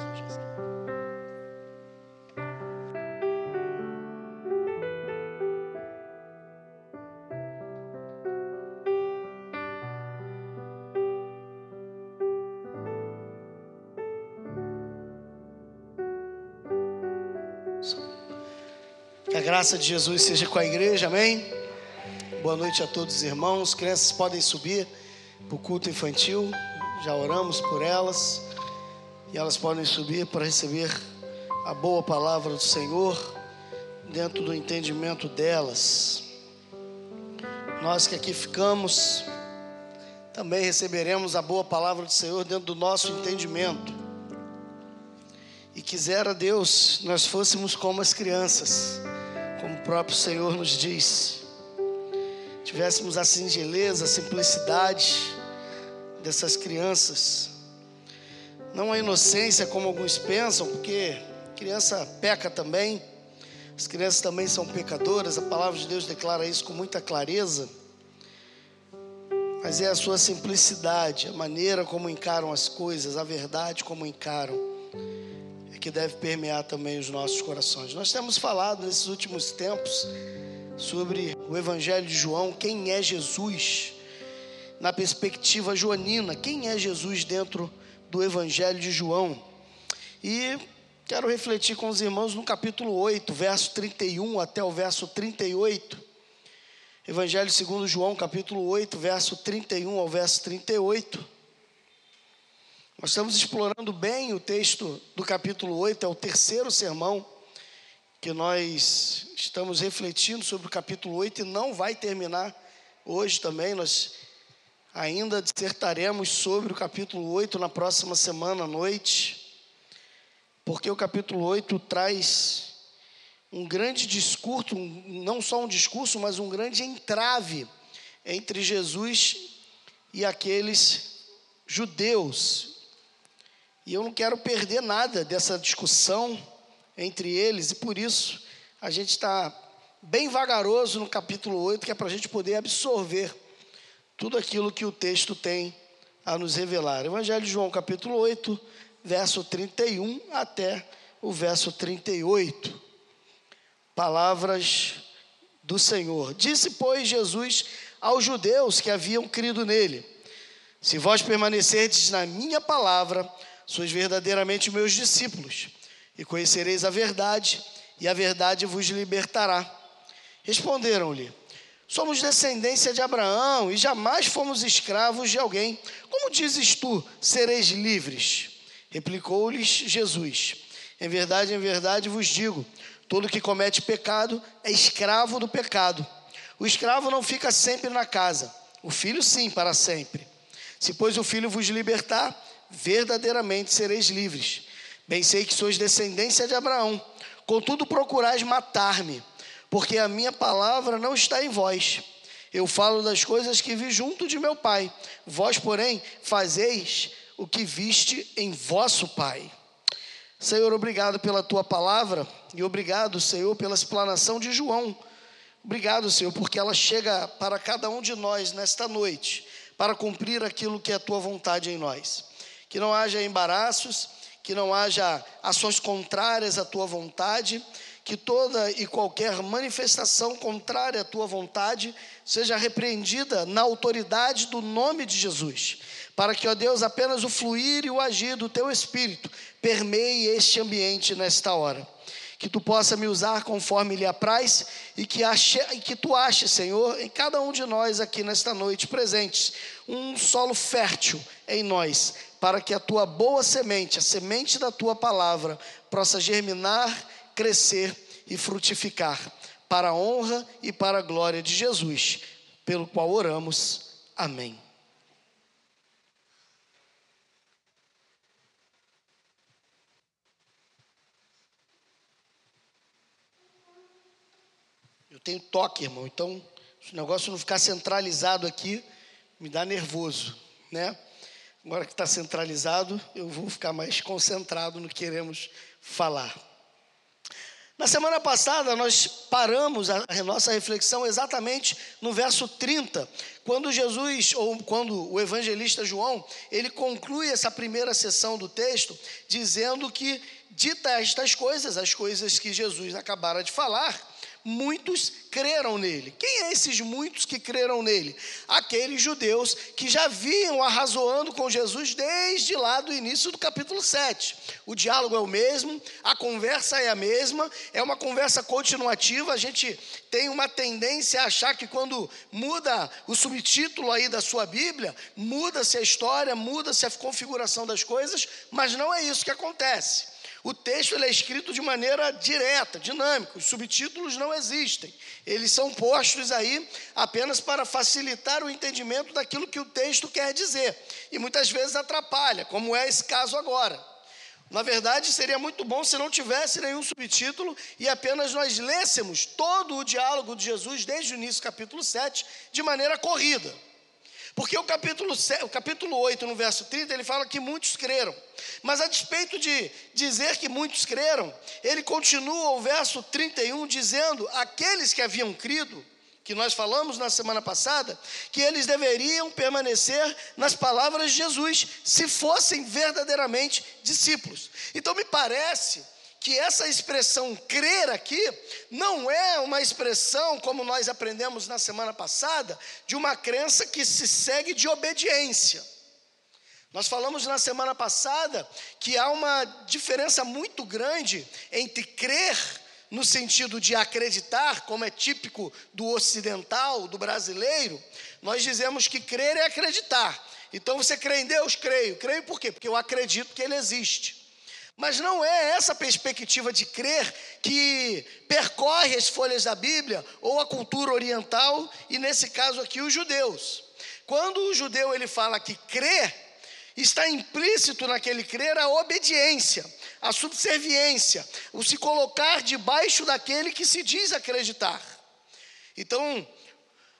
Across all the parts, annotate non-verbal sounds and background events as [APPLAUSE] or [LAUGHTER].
Jesus. Que a graça de Jesus seja com a igreja, amém? Boa noite a todos os irmãos. Crianças podem subir para o culto infantil, já oramos por elas, e elas podem subir para receber a boa palavra do Senhor dentro do entendimento delas. Nós que aqui ficamos, também receberemos a boa palavra do Senhor dentro do nosso entendimento. E quisera Deus nós fôssemos como as crianças como o próprio Senhor nos diz, tivéssemos a singeleza, a simplicidade dessas crianças, não a inocência como alguns pensam, porque criança peca também, as crianças também são pecadoras, a palavra de Deus declara isso com muita clareza, mas é a sua simplicidade, a maneira como encaram as coisas, a verdade como encaram que deve permear também os nossos corações. Nós temos falado nesses últimos tempos sobre o Evangelho de João, quem é Jesus, na perspectiva joanina, quem é Jesus dentro do Evangelho de João. E quero refletir com os irmãos no capítulo 8, verso 31 até o verso 38. Evangelho segundo João, capítulo 8, verso 31 ao verso 38. Nós estamos explorando bem o texto do capítulo 8, é o terceiro sermão que nós estamos refletindo sobre o capítulo 8 e não vai terminar hoje também. Nós ainda dissertaremos sobre o capítulo 8 na próxima semana à noite, porque o capítulo 8 traz um grande discurso, não só um discurso, mas um grande entrave entre Jesus e aqueles judeus. E eu não quero perder nada dessa discussão entre eles, e por isso a gente está bem vagaroso no capítulo 8, que é para a gente poder absorver tudo aquilo que o texto tem a nos revelar. Evangelho de João, capítulo 8, verso 31 até o verso 38. Palavras do Senhor. Disse, pois, Jesus aos judeus que haviam crido nele: Se vós permanecerdes na minha palavra, sois verdadeiramente meus discípulos, e conhecereis a verdade, e a verdade vos libertará. Responderam-lhe: Somos descendência de Abraão e jamais fomos escravos de alguém. Como dizes tu, sereis livres? Replicou-lhes Jesus: Em verdade, em verdade vos digo: todo que comete pecado é escravo do pecado. O escravo não fica sempre na casa, o filho sim, para sempre. Se, pois, o filho vos libertar, verdadeiramente sereis livres. Bem sei que sois descendência de Abraão, contudo procurais matar-me, porque a minha palavra não está em vós. Eu falo das coisas que vi junto de meu pai, vós, porém, fazeis o que viste em vosso pai. Senhor, obrigado pela tua palavra e obrigado, Senhor, pela explanação de João. Obrigado, Senhor, porque ela chega para cada um de nós nesta noite, para cumprir aquilo que é a tua vontade em nós que não haja embaraços, que não haja ações contrárias à tua vontade, que toda e qualquer manifestação contrária à tua vontade seja repreendida na autoridade do nome de Jesus, para que, ó Deus, apenas o fluir e o agir do teu Espírito permeie este ambiente nesta hora. Que tu possa me usar conforme lhe apraz e que, ache, e que tu aches, Senhor, em cada um de nós aqui nesta noite presentes, um solo fértil em nós, para que a tua boa semente, a semente da tua palavra, possa germinar, crescer e frutificar, para a honra e para a glória de Jesus, pelo qual oramos. Amém. Eu tenho toque, irmão, então, se o negócio não ficar centralizado aqui, me dá nervoso, né? Agora que está centralizado, eu vou ficar mais concentrado no que queremos falar. Na semana passada, nós paramos a nossa reflexão exatamente no verso 30, quando Jesus, ou quando o evangelista João, ele conclui essa primeira sessão do texto, dizendo que, dita estas coisas, as coisas que Jesus acabara de falar, muitos creram nele. Quem é esses muitos que creram nele? Aqueles judeus que já vinham arrazoando com Jesus desde lá do início do capítulo 7. O diálogo é o mesmo, a conversa é a mesma, é uma conversa continuativa. A gente tem uma tendência a achar que quando muda o subtítulo aí da sua Bíblia, muda-se a história, muda-se a configuração das coisas, mas não é isso que acontece. O texto é escrito de maneira direta, dinâmica. Os subtítulos não existem. Eles são postos aí apenas para facilitar o entendimento daquilo que o texto quer dizer. E muitas vezes atrapalha, como é esse caso agora. Na verdade, seria muito bom se não tivesse nenhum subtítulo e apenas nós lêssemos todo o diálogo de Jesus desde o início, capítulo 7, de maneira corrida. Porque o capítulo, o capítulo 8, no verso 30, ele fala que muitos creram. Mas a despeito de dizer que muitos creram, ele continua o verso 31 dizendo: aqueles que haviam crido, que nós falamos na semana passada, que eles deveriam permanecer nas palavras de Jesus, se fossem verdadeiramente discípulos. Então me parece que essa expressão crer aqui não é uma expressão, como nós aprendemos na semana passada, de uma crença que se segue de obediência. Nós falamos na semana passada que há uma diferença muito grande entre crer no sentido de acreditar, como é típico do ocidental, do brasileiro, nós dizemos que crer é acreditar. Então você crê em Deus? Creio. Creio por quê? Porque eu acredito que Ele existe. Mas não é essa perspectiva de crer que percorre as folhas da Bíblia ou a cultura oriental e nesse caso aqui os judeus. Quando o judeu ele fala que crê, está implícito naquele crer a obediência, a subserviência, o se colocar debaixo daquele que se diz acreditar. Então,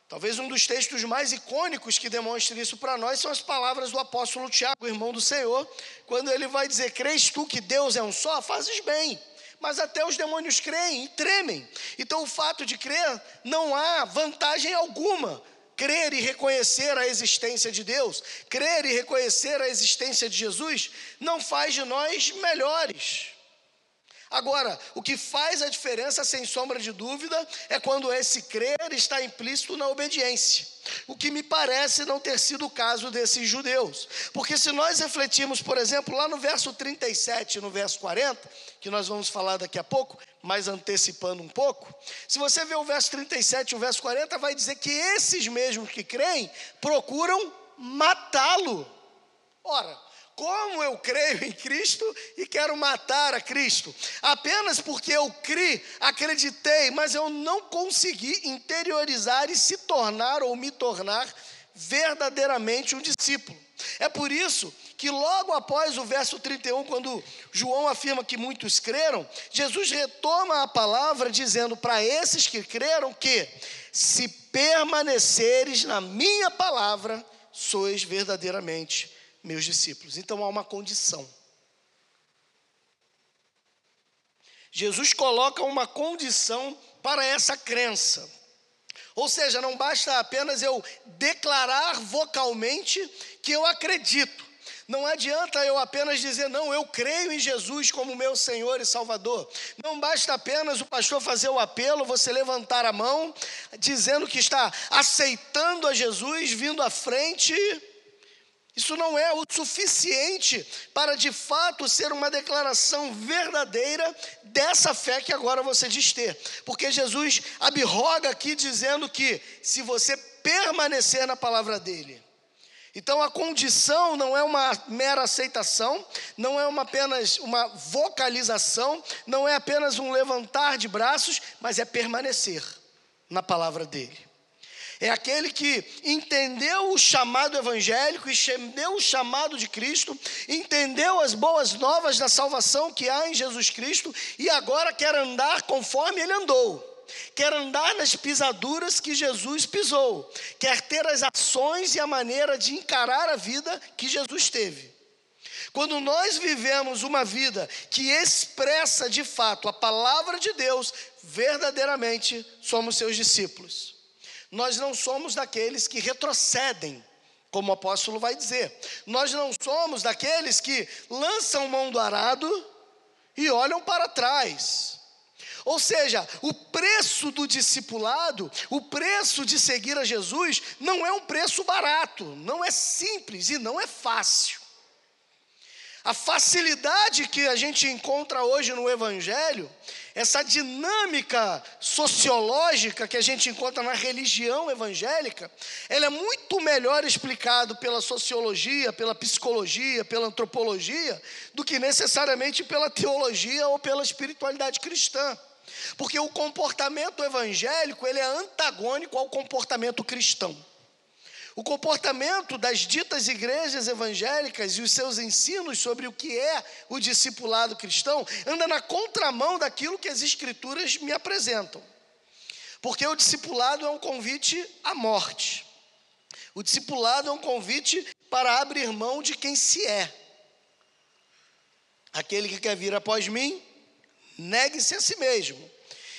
Talvez um dos textos mais icônicos que demonstre isso para nós são as palavras do apóstolo Tiago, irmão do Senhor, quando ele vai dizer: Crês tu que Deus é um só? Fazes bem. Mas até os demônios creem e tremem. Então, o fato de crer, não há vantagem alguma. Crer e reconhecer a existência de Deus, crer e reconhecer a existência de Jesus, não faz de nós melhores. Agora, o que faz a diferença, sem sombra de dúvida, é quando esse crer está implícito na obediência. O que me parece não ter sido o caso desses judeus. Porque se nós refletirmos, por exemplo, lá no verso 37 e no verso 40, que nós vamos falar daqui a pouco, mas antecipando um pouco, se você ver o verso 37 e o verso 40, vai dizer que esses mesmos que creem procuram matá-lo. Ora, como eu creio em Cristo e quero matar a Cristo. Apenas porque eu criei, acreditei, mas eu não consegui interiorizar e se tornar ou me tornar verdadeiramente um discípulo. É por isso que logo após o verso 31, quando João afirma que muitos creram, Jesus retoma a palavra dizendo para esses que creram que se permaneceres na minha palavra, sois verdadeiramente meus discípulos. Então há uma condição. Jesus coloca uma condição para essa crença. Ou seja, não basta apenas eu declarar vocalmente que eu acredito. Não adianta eu apenas dizer, não, eu creio em Jesus como meu Senhor e Salvador. Não basta apenas o pastor fazer o apelo, você levantar a mão, dizendo que está aceitando a Jesus, vindo à frente isso não é o suficiente para de fato ser uma declaração verdadeira dessa fé que agora você diz ter. Porque Jesus abroga aqui dizendo que se você permanecer na palavra dele. Então a condição não é uma mera aceitação, não é uma apenas uma vocalização, não é apenas um levantar de braços, mas é permanecer na palavra dele. É aquele que entendeu o chamado evangélico, entendeu o chamado de Cristo, entendeu as boas novas da salvação que há em Jesus Cristo e agora quer andar conforme ele andou. Quer andar nas pisaduras que Jesus pisou, quer ter as ações e a maneira de encarar a vida que Jesus teve. Quando nós vivemos uma vida que expressa de fato a palavra de Deus, verdadeiramente somos seus discípulos. Nós não somos daqueles que retrocedem, como o apóstolo vai dizer. Nós não somos daqueles que lançam mão do arado e olham para trás. Ou seja, o preço do discipulado, o preço de seguir a Jesus, não é um preço barato, não é simples e não é fácil. A facilidade que a gente encontra hoje no Evangelho, essa dinâmica sociológica que a gente encontra na religião evangélica, ela é muito melhor explicado pela sociologia, pela psicologia, pela antropologia, do que necessariamente pela teologia ou pela espiritualidade cristã. Porque o comportamento evangélico, ele é antagônico ao comportamento cristão. O comportamento das ditas igrejas evangélicas e os seus ensinos sobre o que é o discipulado cristão anda na contramão daquilo que as escrituras me apresentam. Porque o discipulado é um convite à morte. O discipulado é um convite para abrir mão de quem se é. Aquele que quer vir após mim, negue-se a si mesmo.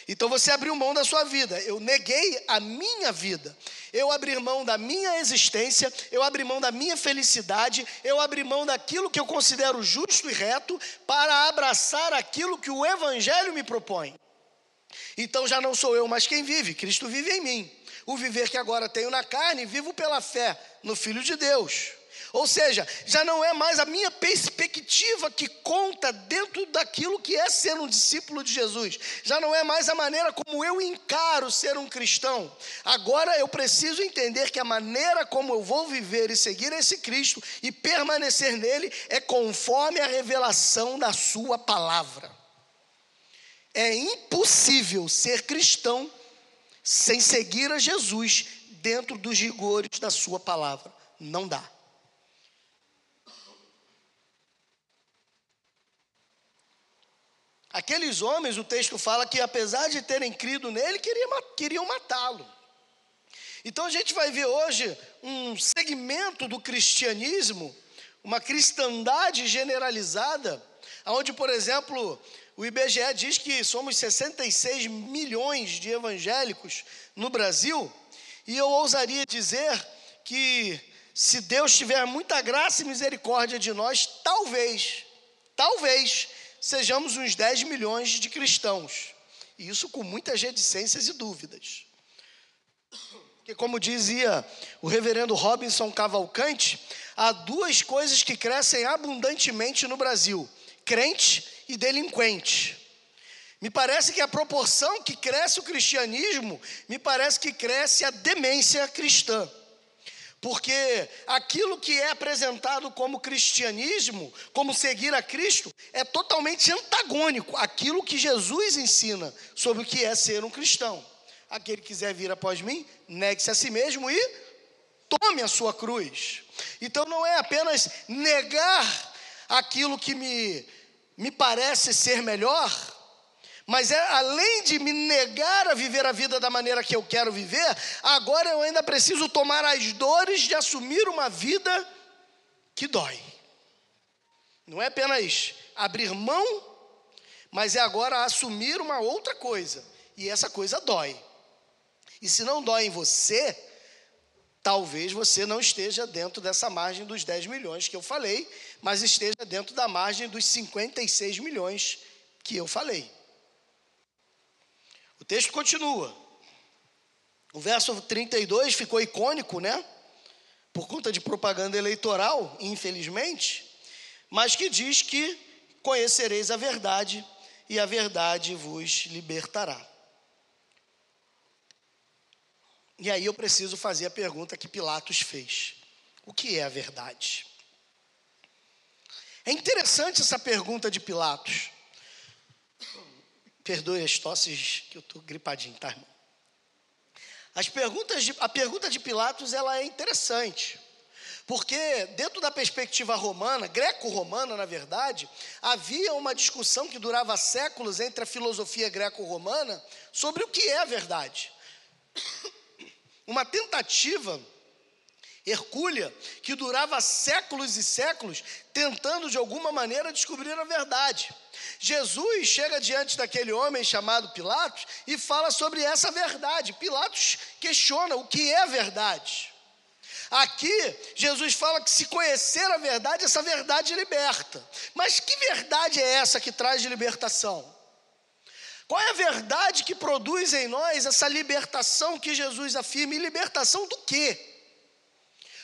Então você abriu mão da sua vida. Eu neguei a minha vida. Eu abri mão da minha existência, eu abri mão da minha felicidade, eu abri mão daquilo que eu considero justo e reto para abraçar aquilo que o Evangelho me propõe. Então já não sou eu mais quem vive, Cristo vive em mim. O viver que agora tenho na carne, vivo pela fé no Filho de Deus. Ou seja, já não é mais a minha perspectiva que conta dentro daquilo que é ser um discípulo de Jesus. Já não é mais a maneira como eu encaro ser um cristão. Agora eu preciso entender que a maneira como eu vou viver e seguir esse Cristo e permanecer nele é conforme a revelação da Sua palavra. É impossível ser cristão sem seguir a Jesus dentro dos rigores da Sua palavra. Não dá. Aqueles homens, o texto fala que apesar de terem crido nele, queriam matá-lo. Então a gente vai ver hoje um segmento do cristianismo, uma cristandade generalizada, onde, por exemplo, o IBGE diz que somos 66 milhões de evangélicos no Brasil, e eu ousaria dizer que se Deus tiver muita graça e misericórdia de nós, talvez, talvez sejamos uns 10 milhões de cristãos. E isso com muitas reticências e dúvidas. Porque, como dizia o reverendo Robinson Cavalcante, há duas coisas que crescem abundantemente no Brasil: crente e delinquente. Me parece que a proporção que cresce o cristianismo, me parece que cresce a demência cristã. Porque aquilo que é apresentado como cristianismo, como seguir a Cristo, é totalmente antagônico àquilo que Jesus ensina sobre o que é ser um cristão. Aquele que quiser vir após mim, negue-se a si mesmo e tome a sua cruz. Então não é apenas negar aquilo que me, me parece ser melhor, mas é além de me negar a viver a vida da maneira que eu quero viver, agora eu ainda preciso tomar as dores de assumir uma vida que dói. Não é apenas abrir mão, mas é agora assumir uma outra coisa, e essa coisa dói. E se não dói em você, talvez você não esteja dentro dessa margem dos 10 milhões que eu falei, mas esteja dentro da margem dos 56 milhões que eu falei. O texto continua. O verso 32 ficou icônico, né? Por conta de propaganda eleitoral, infelizmente, mas que diz que conhecereis a verdade e a verdade vos libertará. E aí eu preciso fazer a pergunta que Pilatos fez: O que é a verdade? É interessante essa pergunta de Pilatos. Perdoe as tosses que eu estou gripadinho, tá, irmão? As perguntas de, a pergunta de Pilatos ela é interessante. Porque, dentro da perspectiva romana, greco-romana, na verdade, havia uma discussão que durava séculos entre a filosofia greco-romana sobre o que é a verdade. [COUGHS] Uma tentativa hercúlea, que durava séculos e séculos tentando de alguma maneira descobrir a verdade. Jesus chega diante daquele homem chamado Pilatos e fala sobre essa verdade. Pilatos questiona o que é verdade. Aqui, Jesus fala que se conhecer a verdade, essa verdade liberta. Mas que verdade é essa que traz de libertação? Qual é a verdade que produz em nós essa libertação que Jesus afirma? E libertação do quê?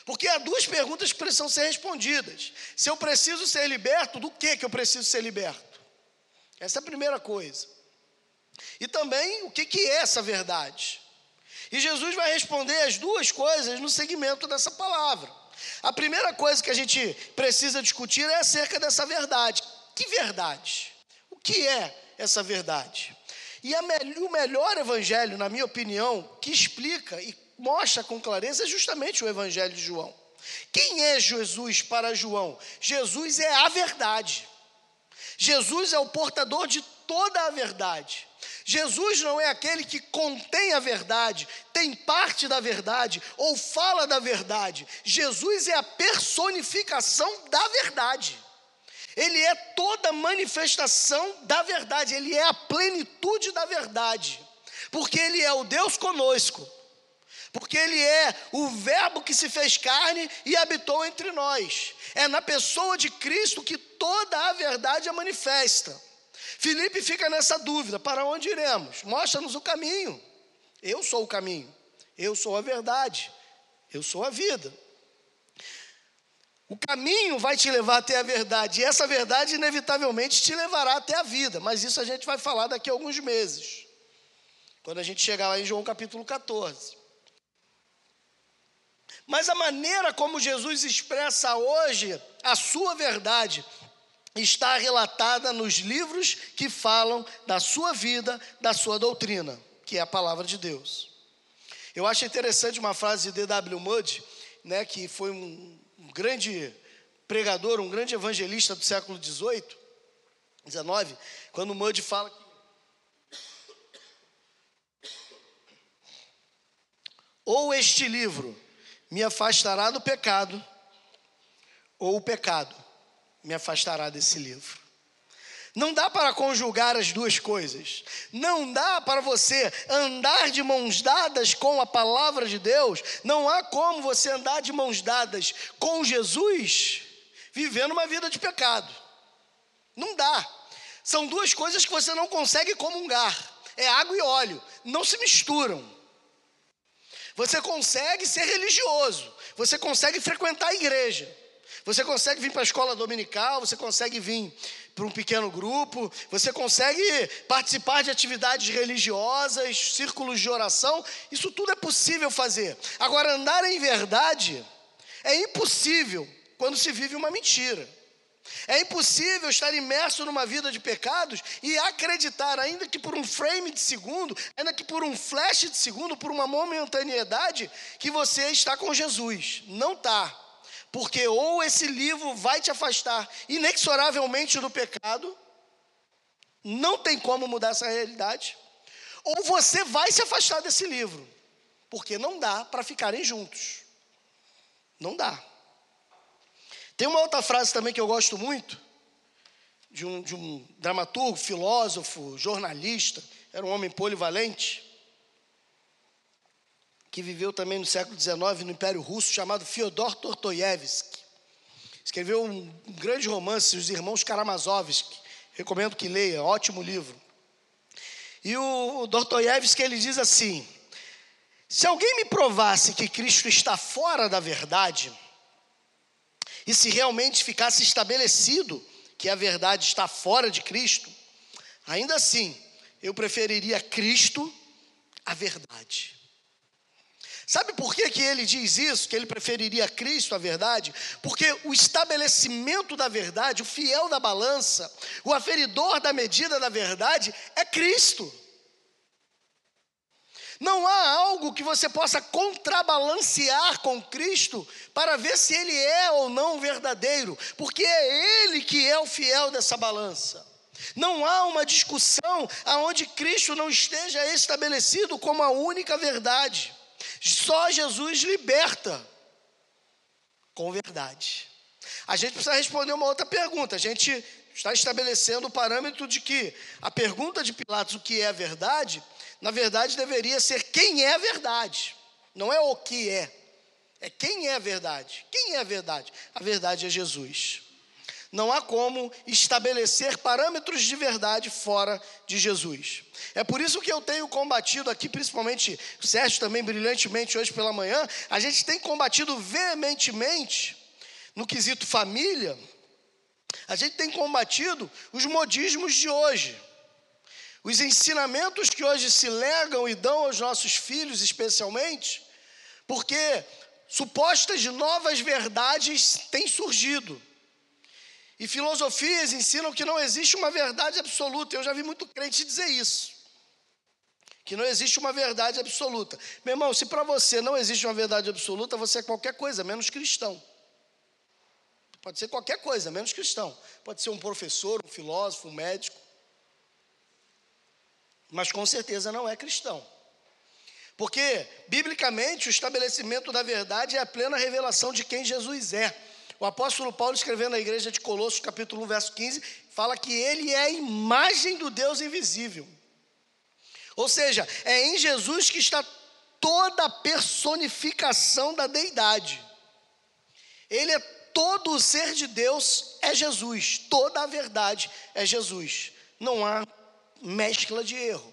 Porque há duas perguntas que precisam ser respondidas. Se eu preciso ser liberto, do que que eu preciso ser liberto? Essa é a primeira coisa. E também o que, que é essa verdade? E Jesus vai responder as duas coisas no segmento dessa palavra. A primeira coisa que a gente precisa discutir é acerca dessa verdade. Que verdade? O que é essa verdade? E me o melhor evangelho, na minha opinião, que explica e mostra com clareza é justamente o evangelho de João. Quem é Jesus para João? Jesus é a verdade. Jesus é o portador de toda a verdade. Jesus não é aquele que contém a verdade, tem parte da verdade ou fala da verdade. Jesus é a personificação da verdade. Ele é toda manifestação da verdade, ele é a plenitude da verdade, porque ele é o Deus conosco, porque ele é o Verbo que se fez carne e habitou entre nós. É na pessoa de Cristo que toda a verdade é manifesta. Filipe fica nessa dúvida: para onde iremos? Mostra-nos o caminho. Eu sou o caminho, eu sou a verdade, eu sou a vida. O caminho vai te levar até a verdade, e essa verdade, inevitavelmente, te levará até a vida, mas isso a gente vai falar daqui a alguns meses, quando a gente chegar lá em João capítulo 14. Mas a maneira como Jesus expressa hoje a sua verdade está relatada nos livros que falam da sua vida, da sua doutrina, que é a palavra de Deus. Eu acho interessante uma frase de D.W. Mudd, né, que foi um, um grande pregador, um grande evangelista do século XVIII, XIX, quando Mudd fala que ou este livro me afastará do pecado, ou o pecado me afastará desse livro. Não dá para conjugar as duas coisas. Não dá para você andar de mãos dadas com a palavra de Deus. Não há como você andar de mãos dadas com Jesus vivendo uma vida de pecado. Não dá. São duas coisas que você não consegue comungar. É água e óleo. Não se misturam. Você consegue ser religioso. Você consegue frequentar a igreja. Você consegue vir para a escola dominical, você consegue vir para um pequeno grupo, você consegue participar de atividades religiosas, círculos de oração, isso tudo é possível fazer. Agora, andar em verdade é impossível quando se vive uma mentira. É impossível estar imerso numa vida de pecados e acreditar, ainda que por um frame de segundo, ainda que por um flash de segundo, por uma momentaneidade, que você está com Jesus. Não está. Porque ou esse livro vai te afastar inexoravelmente do pecado, não tem como mudar essa realidade, ou você vai se afastar desse livro, porque não dá para ficarem juntos. Não dá. Tem uma outra frase também que eu gosto muito, de um, de um dramaturgo, filósofo, jornalista, era um homem polivalente que viveu também no século XIX no Império Russo, chamado Fyodor Tortoyevsky. Escreveu um grande romance, Os Irmãos Karamazovsky. Recomendo que leia, ótimo livro. E o Dostoiévski ele diz assim: se alguém me provasse que Cristo está fora da verdade, e se realmente ficasse estabelecido que a verdade está fora de Cristo, ainda assim eu preferiria Cristo à verdade. Sabe por que, que ele diz isso? Que ele preferiria Cristo à verdade? Porque o estabelecimento da verdade, o fiel da balança, o aferidor da medida da verdade é Cristo. Não há algo que você possa contrabalancear com Cristo para ver se ele é ou não verdadeiro, porque é ele que é o fiel dessa balança. Não há uma discussão aonde Cristo não esteja estabelecido como a única verdade. Só Jesus liberta. Com verdade. A gente precisa responder uma outra pergunta. A gente está estabelecendo o parâmetro de que a pergunta de Pilatos, o que é verdade, na verdade deveria ser quem é a verdade. Não é o que é. É quem é a verdade. Quem é a verdade? A verdade é Jesus. Não há como estabelecer parâmetros de verdade fora de Jesus. É por isso que eu tenho combatido aqui, principalmente o Sérgio também brilhantemente hoje pela manhã, a gente tem combatido veementemente no quesito família, a gente tem combatido os modismos de hoje. Os ensinamentos que hoje se legam e dão aos nossos filhos, especialmente, porque supostas novas verdades têm surgido. E filosofias ensinam que não existe uma verdade absoluta. Eu já vi muito crente dizer isso. Que não existe uma verdade absoluta. Meu irmão, se para você não existe uma verdade absoluta, você é qualquer coisa, menos cristão. Pode ser qualquer coisa, menos cristão. Pode ser um professor, um filósofo, um médico. Mas com certeza não é cristão. Porque, biblicamente, o estabelecimento da verdade é a plena revelação de quem Jesus é. O apóstolo Paulo, escrevendo na igreja de Colossos, capítulo 1, verso 15, fala que ele é a imagem do Deus invisível. Ou seja, é em Jesus que está toda a personificação da deidade. Ele é todo o ser de Deus, é Jesus. Toda a verdade é Jesus. Não há mescla de erro.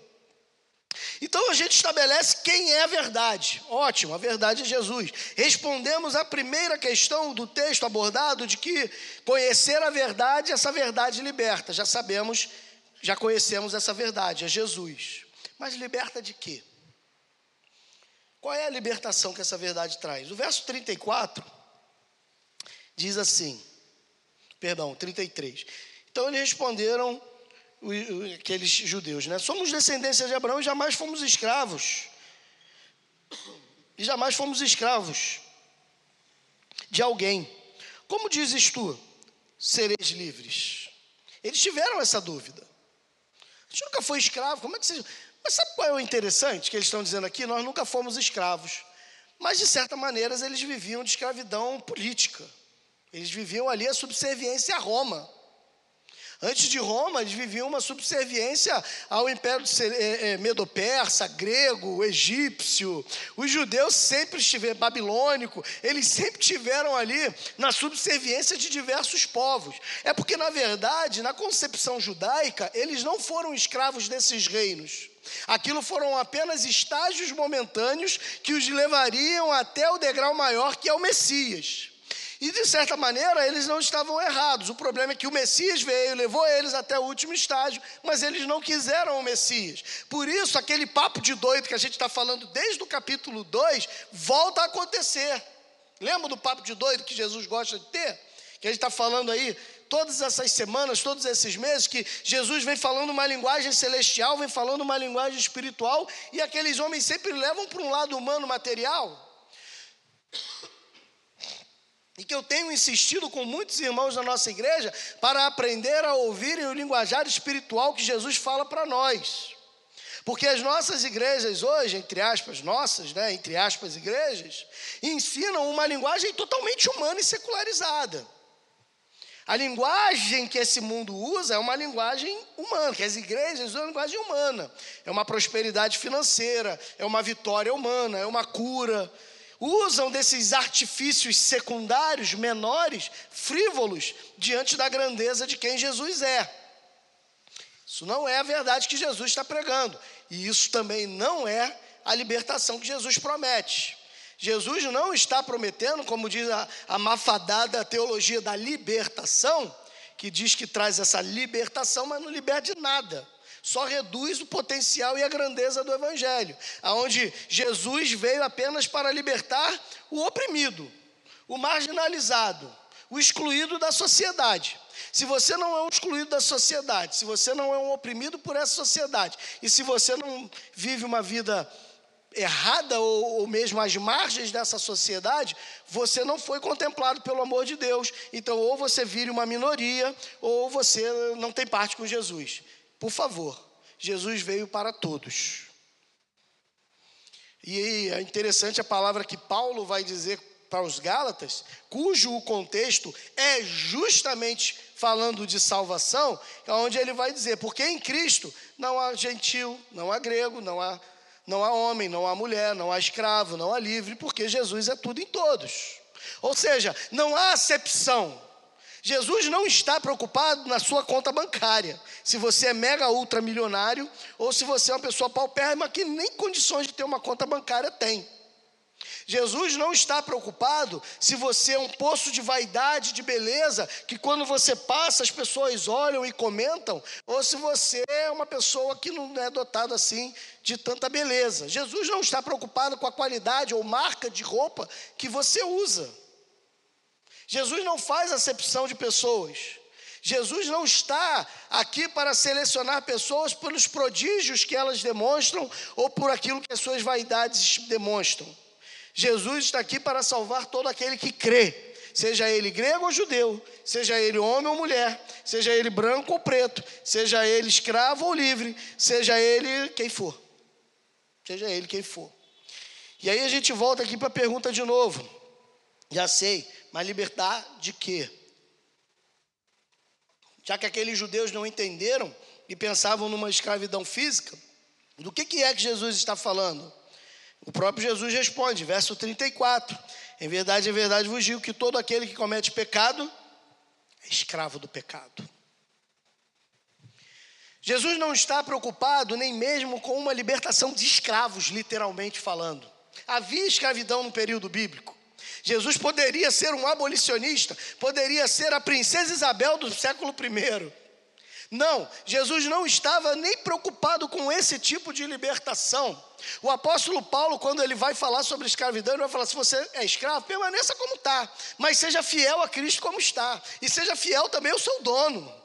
Então a gente estabelece quem é a verdade. Ótimo, a verdade é Jesus. Respondemos à primeira questão do texto abordado de que conhecer a verdade, essa verdade liberta. Já sabemos, já conhecemos essa verdade, é Jesus. Mas liberta de quê? Qual é a libertação que essa verdade traz? O verso 34 diz assim, perdão, 33. Então eles responderam aqueles judeus, né? Somos descendência de Abraão e jamais fomos escravos. E jamais fomos escravos de alguém. Como dizes tu, sereis livres? Eles tiveram essa dúvida. A gente nunca foi escravo, como é que você. Mas sabe qual é o interessante que eles estão dizendo aqui? Nós nunca fomos escravos. Mas, de certa maneira, eles viviam de escravidão política. Eles viviam ali a subserviência a Roma. Antes de Roma, eles viviam uma subserviência ao império é, é, medo-persa, grego, egípcio. Os judeus sempre estiveram, babilônico, eles sempre tiveram ali na subserviência de diversos povos. É porque, na verdade, na concepção judaica, eles não foram escravos desses reinos. Aquilo foram apenas estágios momentâneos que os levariam até o degrau maior, que é o Messias. E de certa maneira eles não estavam errados. O problema é que o Messias veio, levou eles até o último estágio, mas eles não quiseram o Messias. Por isso, aquele papo de doido que a gente está falando desde o capítulo 2 volta a acontecer. Lembra do papo de doido que Jesus gosta de ter? Que a gente está falando aí todas essas semanas, todos esses meses, que Jesus vem falando uma linguagem celestial, vem falando uma linguagem espiritual, e aqueles homens sempre levam para um lado humano material e que eu tenho insistido com muitos irmãos da nossa igreja para aprender a ouvirem o linguajar espiritual que Jesus fala para nós. Porque as nossas igrejas hoje, entre aspas, nossas, né, entre aspas, igrejas, ensinam uma linguagem totalmente humana e secularizada. A linguagem que esse mundo usa é uma linguagem humana, que as igrejas usam uma linguagem humana. É uma prosperidade financeira, é uma vitória humana, é uma cura, usam desses artifícios secundários, menores, frívolos, diante da grandeza de quem Jesus é. Isso não é a verdade que Jesus está pregando. E isso também não é a libertação que Jesus promete. Jesus não está prometendo, como diz a, a mafadada teologia da libertação, que diz que traz essa libertação, mas não liberta de nada só reduz o potencial e a grandeza do Evangelho, aonde Jesus veio apenas para libertar o oprimido, o marginalizado, o excluído da sociedade. Se você não é um excluído da sociedade, se você não é um oprimido por essa sociedade, e se você não vive uma vida errada ou, ou, mesmo às margens dessa sociedade, você não foi contemplado pelo amor de Deus. Então, ou você vire uma minoria, ou você não tem parte com Jesus. Por favor, Jesus veio para todos. E é interessante a palavra que Paulo vai dizer para os Gálatas, cujo contexto é justamente falando de salvação, é onde ele vai dizer: porque em Cristo não há gentil, não há grego, não há, não há homem, não há mulher, não há escravo, não há livre, porque Jesus é tudo em todos. Ou seja, não há acepção. Jesus não está preocupado na sua conta bancária, se você é mega ultra milionário ou se você é uma pessoa paupérrima que nem condições de ter uma conta bancária tem. Jesus não está preocupado se você é um poço de vaidade, de beleza, que quando você passa as pessoas olham e comentam, ou se você é uma pessoa que não é dotada assim de tanta beleza. Jesus não está preocupado com a qualidade ou marca de roupa que você usa. Jesus não faz acepção de pessoas. Jesus não está aqui para selecionar pessoas pelos prodígios que elas demonstram ou por aquilo que as suas vaidades demonstram. Jesus está aqui para salvar todo aquele que crê, seja ele grego ou judeu, seja ele homem ou mulher, seja ele branco ou preto, seja ele escravo ou livre, seja ele quem for. Seja ele quem for. E aí a gente volta aqui para a pergunta de novo. Já sei, mas libertar de quê? Já que aqueles judeus não entenderam e pensavam numa escravidão física, do que, que é que Jesus está falando? O próprio Jesus responde, verso 34: Em verdade, em verdade vos digo que todo aquele que comete pecado é escravo do pecado. Jesus não está preocupado nem mesmo com uma libertação de escravos, literalmente falando. Havia escravidão no período bíblico. Jesus poderia ser um abolicionista, poderia ser a princesa Isabel do século I. Não, Jesus não estava nem preocupado com esse tipo de libertação. O apóstolo Paulo, quando ele vai falar sobre escravidão, ele vai falar: se você é escravo, permaneça como está, mas seja fiel a Cristo como está, e seja fiel também ao seu dono.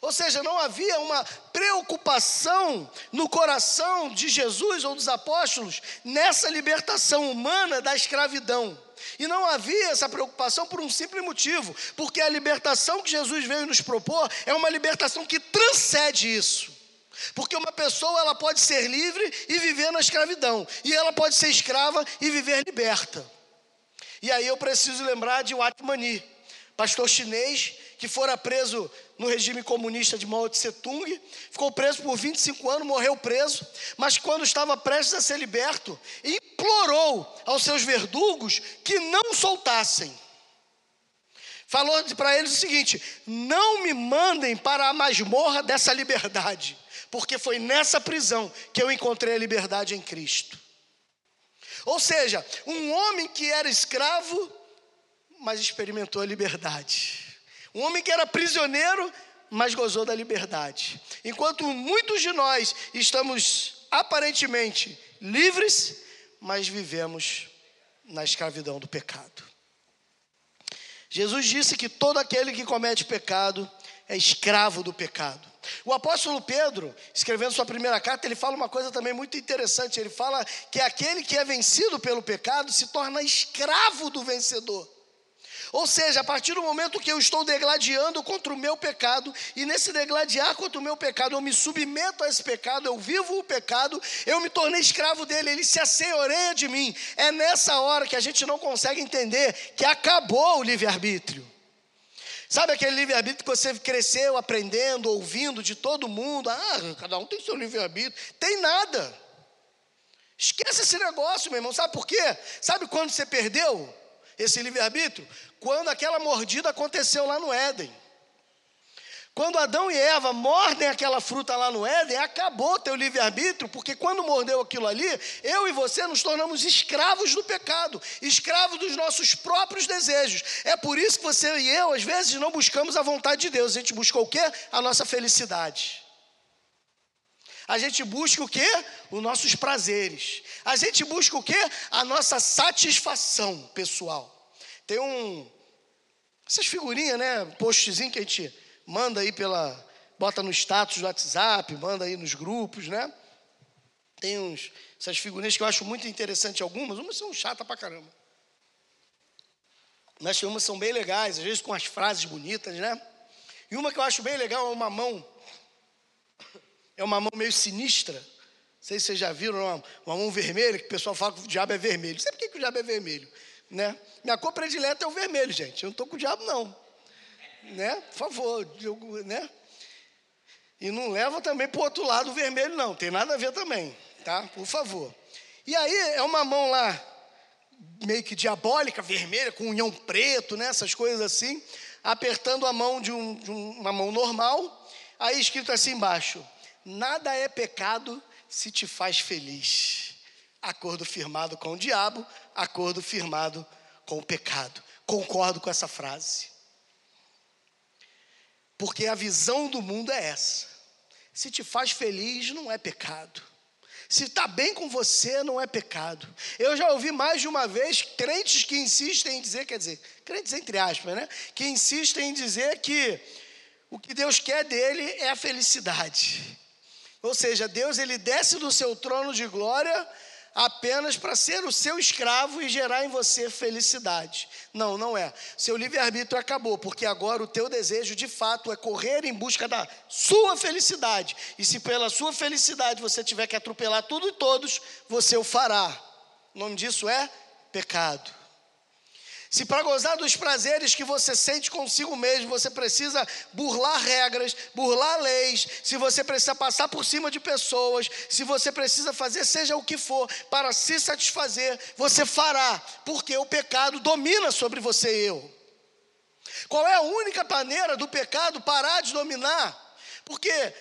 Ou seja, não havia uma preocupação no coração de Jesus ou dos apóstolos nessa libertação humana da escravidão. E não havia essa preocupação por um simples motivo, porque a libertação que Jesus veio nos propor é uma libertação que transcende isso. Porque uma pessoa ela pode ser livre e viver na escravidão, e ela pode ser escrava e viver liberta. E aí eu preciso lembrar de Watmani, pastor chinês que fora preso no regime comunista de Mao Tse Tung, ficou preso por 25 anos, morreu preso, mas quando estava prestes a ser liberto, implorou aos seus verdugos que não soltassem. Falou para eles o seguinte: não me mandem para a masmorra dessa liberdade porque foi nessa prisão que eu encontrei a liberdade em Cristo. Ou seja, um homem que era escravo, mas experimentou a liberdade. Um homem que era prisioneiro, mas gozou da liberdade. Enquanto muitos de nós estamos aparentemente livres, mas vivemos na escravidão do pecado. Jesus disse que todo aquele que comete pecado é escravo do pecado. O apóstolo Pedro, escrevendo sua primeira carta, ele fala uma coisa também muito interessante. Ele fala que aquele que é vencido pelo pecado se torna escravo do vencedor. Ou seja, a partir do momento que eu estou degladiando contra o meu pecado, e nesse degladiar contra o meu pecado, eu me submeto a esse pecado, eu vivo o pecado, eu me tornei escravo dele, ele se assenhoreia de mim. É nessa hora que a gente não consegue entender que acabou o livre-arbítrio. Sabe aquele livre-arbítrio que você cresceu aprendendo, ouvindo de todo mundo? Ah, cada um tem seu livre-arbítrio. Tem nada. Esquece esse negócio, meu irmão. Sabe por quê? Sabe quando você perdeu esse livre-arbítrio? Quando aquela mordida aconteceu lá no Éden. Quando Adão e Eva mordem aquela fruta lá no Éden, acabou teu livre-arbítrio, porque quando mordeu aquilo ali, eu e você nos tornamos escravos do pecado, escravos dos nossos próprios desejos. É por isso que você e eu, às vezes, não buscamos a vontade de Deus, a gente busca o quê? A nossa felicidade. A gente busca o quê? Os nossos prazeres. A gente busca o quê? A nossa satisfação pessoal. Tem um. Essas figurinhas, né? Postzinho que a gente manda aí pela. Bota no status do WhatsApp, manda aí nos grupos, né? Tem uns, essas figurinhas que eu acho muito interessante algumas, umas são chatas pra caramba. Mas umas são bem legais, às vezes com as frases bonitas, né? E uma que eu acho bem legal é uma mão. É uma mão meio sinistra. Não sei se vocês já viram uma, uma mão vermelha, que o pessoal fala que o diabo é vermelho. Sei por que, que o diabo é vermelho. né? Minha cor predileta é o vermelho, gente. Eu não estou com o diabo, não. Né? Por favor, né? E não leva também para o outro lado o vermelho, não. Tem nada a ver também, tá? Por favor. E aí é uma mão lá, meio que diabólica, vermelha, com unhão preto, né? Essas coisas assim, apertando a mão de, um, de uma mão normal. Aí escrito assim embaixo: Nada é pecado se te faz feliz. Acordo firmado com o diabo, acordo firmado com o pecado. Concordo com essa frase. Porque a visão do mundo é essa. Se te faz feliz, não é pecado. Se está bem com você, não é pecado. Eu já ouvi mais de uma vez crentes que insistem em dizer, quer dizer, crentes entre aspas, né? Que insistem em dizer que o que Deus quer dele é a felicidade. Ou seja, Deus ele desce do seu trono de glória apenas para ser o seu escravo e gerar em você felicidade. Não, não é. Seu livre-arbítrio acabou, porque agora o teu desejo de fato é correr em busca da sua felicidade. E se pela sua felicidade você tiver que atropelar tudo e todos, você o fará. O nome disso é pecado. Se para gozar dos prazeres que você sente consigo mesmo, você precisa burlar regras, burlar leis, se você precisa passar por cima de pessoas, se você precisa fazer seja o que for para se satisfazer, você fará, porque o pecado domina sobre você e eu. Qual é a única maneira do pecado parar de dominar? Porque,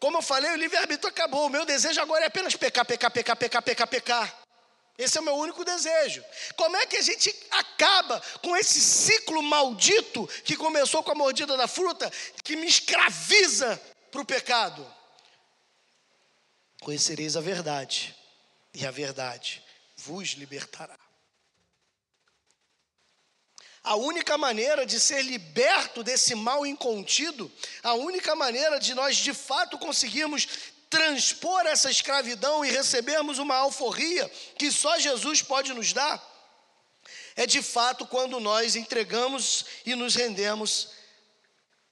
como eu falei, o livre-arbítrio acabou. O meu desejo agora é apenas pecar, pecar, pecar, pecar, pecar, pecar. Esse é o meu único desejo. Como é que a gente acaba com esse ciclo maldito que começou com a mordida da fruta, que me escraviza para o pecado? Conhecereis a verdade, e a verdade vos libertará. A única maneira de ser liberto desse mal incontido, a única maneira de nós de fato conseguirmos transpor essa escravidão e recebermos uma alforria que só Jesus pode nos dar, é de fato quando nós entregamos e nos rendemos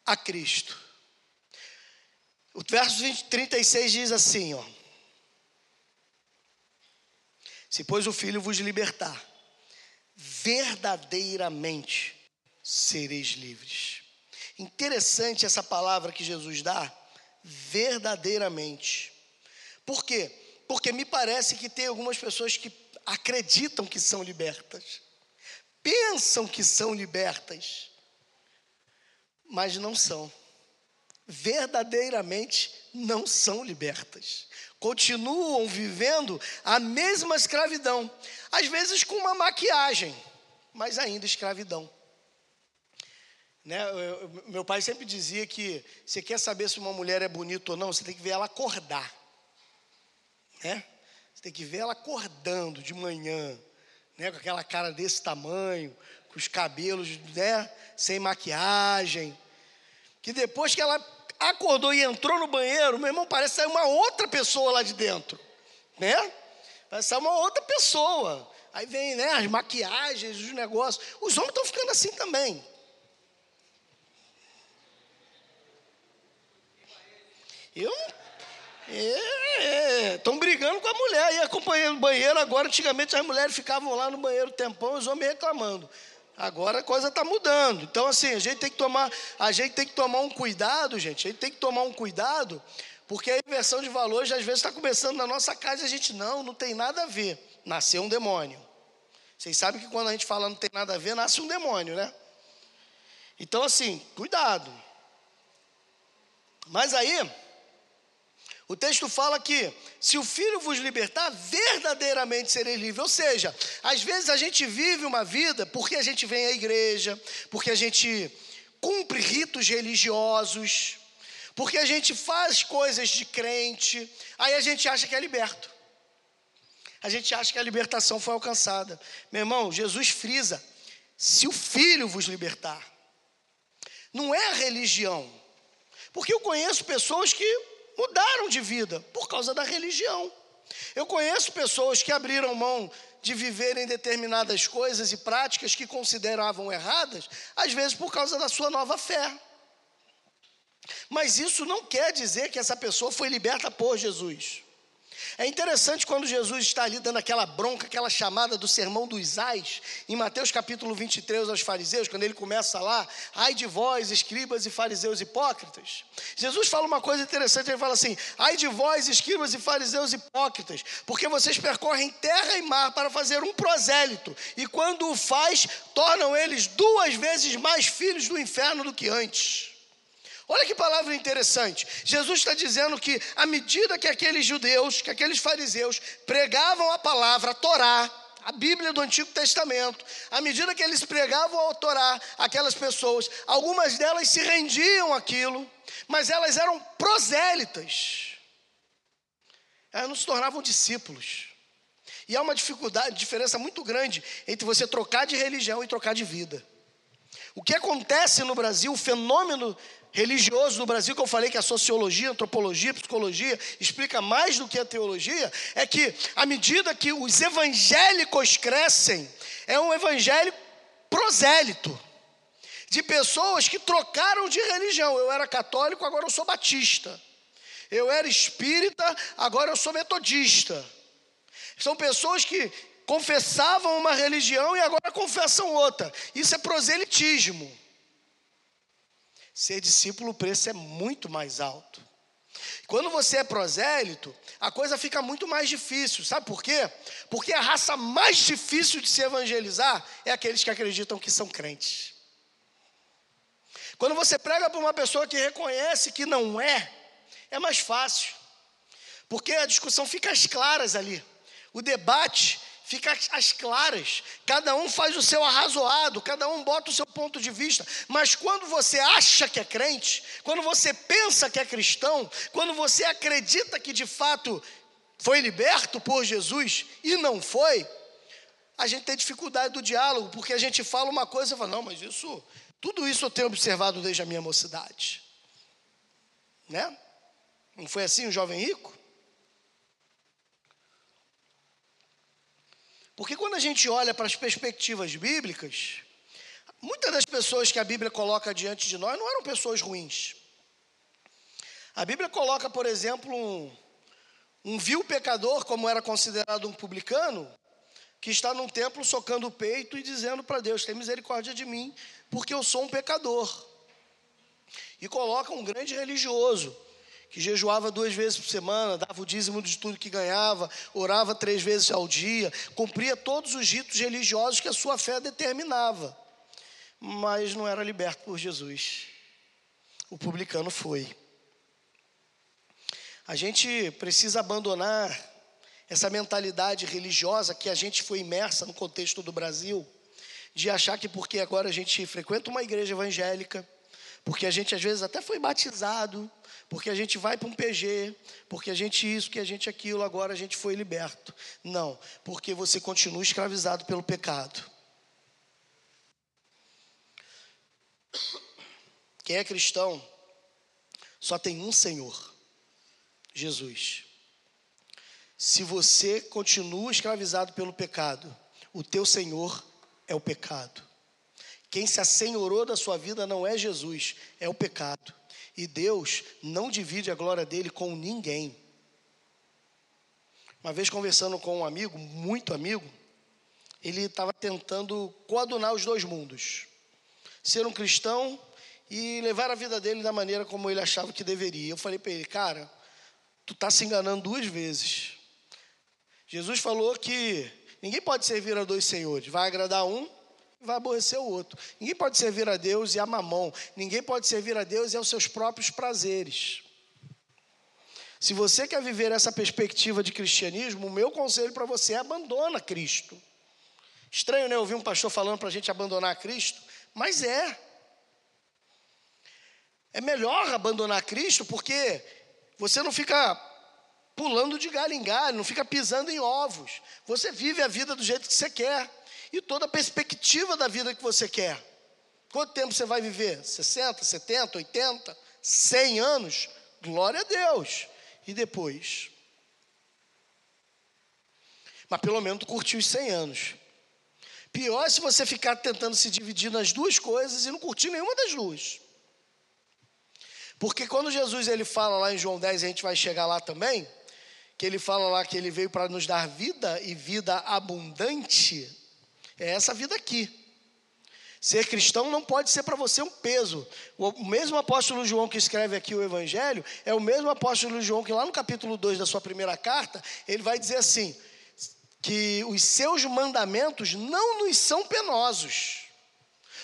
a Cristo. O verso 20, 36 diz assim: ó, Se, pois, o Filho vos libertar, verdadeiramente sereis livres. Interessante essa palavra que Jesus dá, verdadeiramente. Por quê? Porque me parece que tem algumas pessoas que acreditam que são libertas, pensam que são libertas, mas não são. Verdadeiramente não são libertas. Continuam vivendo a mesma escravidão, às vezes com uma maquiagem, mas ainda escravidão. Né? Eu, meu pai sempre dizia que você quer saber se uma mulher é bonita ou não, você tem que ver ela acordar. Né? Você tem que ver ela acordando de manhã, né? com aquela cara desse tamanho, com os cabelos né? sem maquiagem. Que depois que ela acordou e entrou no banheiro, meu irmão, parece sair uma outra pessoa lá de dentro. Né? Parece sair uma outra pessoa. Aí vem né, as maquiagens, os negócios. Os homens estão ficando assim também. Eu Estão é, brigando com a mulher e acompanhando o banheiro. Agora, antigamente, as mulheres ficavam lá no banheiro tempão os homens reclamando. Agora a coisa está mudando. Então, assim, a gente tem que tomar, a gente tem que tomar um cuidado, gente. A gente tem que tomar um cuidado, porque a inversão de valores às vezes está começando na nossa casa e a gente não, não tem nada a ver. Nasceu um demônio. Vocês sabem que quando a gente fala não tem nada a ver, nasce um demônio, né? Então, assim, cuidado. Mas aí, o texto fala que se o filho vos libertar, verdadeiramente sereis livres. Ou seja, às vezes a gente vive uma vida porque a gente vem à igreja, porque a gente cumpre ritos religiosos, porque a gente faz coisas de crente, aí a gente acha que é liberto. A gente acha que a libertação foi alcançada. Meu irmão, Jesus frisa: se o filho vos libertar, não é a religião. Porque eu conheço pessoas que mudaram de vida por causa da religião. Eu conheço pessoas que abriram mão de viverem determinadas coisas e práticas que consideravam erradas, às vezes por causa da sua nova fé. Mas isso não quer dizer que essa pessoa foi liberta por Jesus. É interessante quando Jesus está ali dando aquela bronca, aquela chamada do sermão dos ais, em Mateus capítulo 23 aos fariseus, quando ele começa lá, ai de vós, escribas e fariseus hipócritas. Jesus fala uma coisa interessante, ele fala assim: ai de vós, escribas e fariseus hipócritas, porque vocês percorrem terra e mar para fazer um prosélito, e quando o faz, tornam eles duas vezes mais filhos do inferno do que antes. Olha que palavra interessante. Jesus está dizendo que, à medida que aqueles judeus, que aqueles fariseus pregavam a palavra, a Torá, a Bíblia do Antigo Testamento, à medida que eles pregavam a Torá, aquelas pessoas, algumas delas se rendiam àquilo, mas elas eram prosélitas. Elas não se tornavam discípulos. E há uma dificuldade, diferença muito grande entre você trocar de religião e trocar de vida. O que acontece no Brasil, o fenômeno religioso no Brasil, que eu falei que a sociologia, a antropologia, a psicologia explica mais do que a teologia, é que à medida que os evangélicos crescem, é um evangelho prosélito, de pessoas que trocaram de religião. Eu era católico, agora eu sou batista. Eu era espírita, agora eu sou metodista. São pessoas que confessavam uma religião e agora confessam outra. Isso é proselitismo. Ser discípulo, o preço é muito mais alto. Quando você é prosélito, a coisa fica muito mais difícil. Sabe por quê? Porque a raça mais difícil de se evangelizar é aqueles que acreditam que são crentes. Quando você prega para uma pessoa que reconhece que não é, é mais fácil. Porque a discussão fica às claras ali. O debate fica às claras. Cada um faz o seu arrazoado, cada um bota o seu ponto de vista. Mas quando você acha que é crente, quando você pensa que é cristão, quando você acredita que de fato foi liberto por Jesus e não foi, a gente tem dificuldade do diálogo, porque a gente fala uma coisa e fala, não, mas isso, tudo isso eu tenho observado desde a minha mocidade. Né? Não foi assim o jovem rico? Porque quando a gente olha para as perspectivas bíblicas, muitas das pessoas que a Bíblia coloca diante de nós não eram pessoas ruins. A Bíblia coloca, por exemplo, um, um vil pecador, como era considerado um publicano, que está num templo socando o peito e dizendo para Deus: tem misericórdia de mim, porque eu sou um pecador. E coloca um grande religioso, que jejuava duas vezes por semana, dava o dízimo de tudo que ganhava, orava três vezes ao dia, cumpria todos os ritos religiosos que a sua fé determinava, mas não era liberto por Jesus. O publicano foi. A gente precisa abandonar essa mentalidade religiosa que a gente foi imersa no contexto do Brasil, de achar que porque agora a gente frequenta uma igreja evangélica, porque a gente às vezes até foi batizado, porque a gente vai para um PG, porque a gente isso, que a gente aquilo, agora a gente foi liberto. Não, porque você continua escravizado pelo pecado. Quem é cristão só tem um Senhor, Jesus. Se você continua escravizado pelo pecado, o teu Senhor é o pecado. Quem se assenhorou da sua vida não é Jesus, é o pecado. E Deus não divide a glória dele com ninguém. Uma vez conversando com um amigo, muito amigo, ele estava tentando coadunar os dois mundos. Ser um cristão e levar a vida dele da maneira como ele achava que deveria. Eu falei para ele, cara, tu está se enganando duas vezes. Jesus falou que ninguém pode servir a dois senhores, vai agradar um vai aborrecer o outro. Ninguém pode servir a Deus e a mamão. Ninguém pode servir a Deus e aos seus próprios prazeres. Se você quer viver essa perspectiva de cristianismo, o meu conselho para você é abandona Cristo. Estranho, né? Ouvir um pastor falando para a gente abandonar Cristo, mas é. É melhor abandonar Cristo porque você não fica pulando de galho em galho, não fica pisando em ovos. Você vive a vida do jeito que você quer e toda a perspectiva da vida que você quer. Quanto tempo você vai viver? 60, 70, 80, 100 anos? Glória a Deus. E depois? Mas pelo menos curtir os 100 anos. Pior é se você ficar tentando se dividir nas duas coisas e não curtir nenhuma das duas. Porque quando Jesus ele fala lá em João 10, a gente vai chegar lá também, que ele fala lá que ele veio para nos dar vida e vida abundante, é essa vida aqui. Ser cristão não pode ser para você um peso. O mesmo apóstolo João que escreve aqui o Evangelho, é o mesmo apóstolo João que lá no capítulo 2 da sua primeira carta, ele vai dizer assim: que os seus mandamentos não nos são penosos.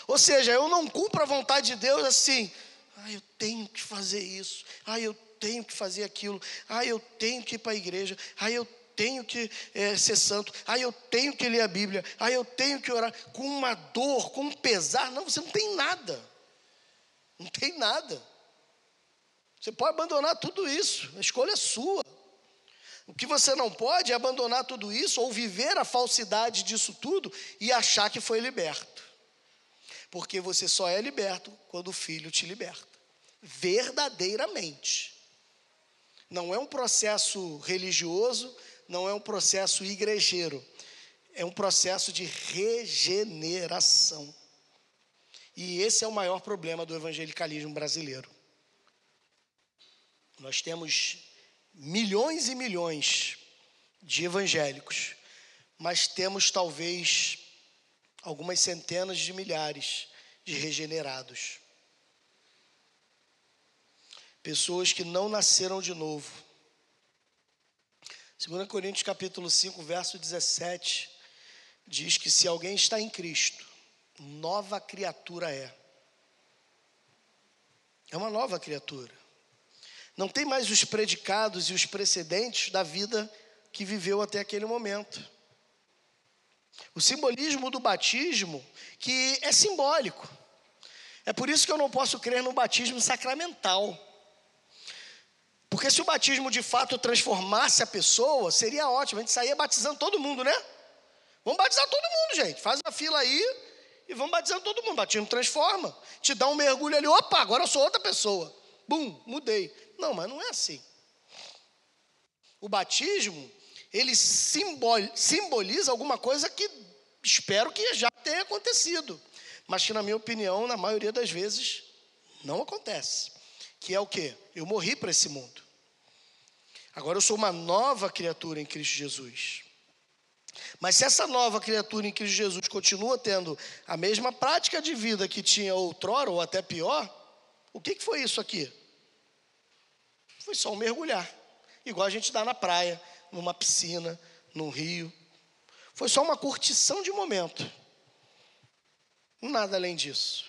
Ou seja, eu não cumpro a vontade de Deus assim, ah, eu tenho que fazer isso, ah, eu tenho que fazer aquilo, ah, eu tenho que ir para a igreja, ah, eu tenho que é, ser santo, ah, eu tenho que ler a Bíblia, ah, eu tenho que orar, com uma dor, com um pesar. Não, você não tem nada. Não tem nada. Você pode abandonar tudo isso, a escolha é sua. O que você não pode é abandonar tudo isso ou viver a falsidade disso tudo e achar que foi liberto. Porque você só é liberto quando o filho te liberta. Verdadeiramente. Não é um processo religioso, não é um processo igrejeiro. É um processo de regeneração. E esse é o maior problema do evangelicalismo brasileiro. Nós temos milhões e milhões de evangélicos, mas temos talvez algumas centenas de milhares de regenerados. Pessoas que não nasceram de novo. 2 Coríntios capítulo 5, verso 17, diz que se alguém está em Cristo, nova criatura é. É uma nova criatura. Não tem mais os predicados e os precedentes da vida que viveu até aquele momento. O simbolismo do batismo, que é simbólico. É por isso que eu não posso crer no batismo sacramental. Porque se o batismo de fato transformasse a pessoa, seria ótimo. A gente saía batizando todo mundo, né? Vamos batizar todo mundo, gente. Faz uma fila aí e vamos batizando todo mundo. Batismo transforma. Te dá um mergulho ali, opa, agora eu sou outra pessoa. Bum, mudei. Não, mas não é assim. O batismo, ele simboliza alguma coisa que espero que já tenha acontecido, mas que, na minha opinião, na maioria das vezes, não acontece. Que é o que? Eu morri para esse mundo. Agora eu sou uma nova criatura em Cristo Jesus. Mas se essa nova criatura em Cristo Jesus continua tendo a mesma prática de vida que tinha outrora, ou até pior, o que, que foi isso aqui? Foi só um mergulhar. Igual a gente dá na praia, numa piscina, num rio. Foi só uma curtição de momento. Nada além disso.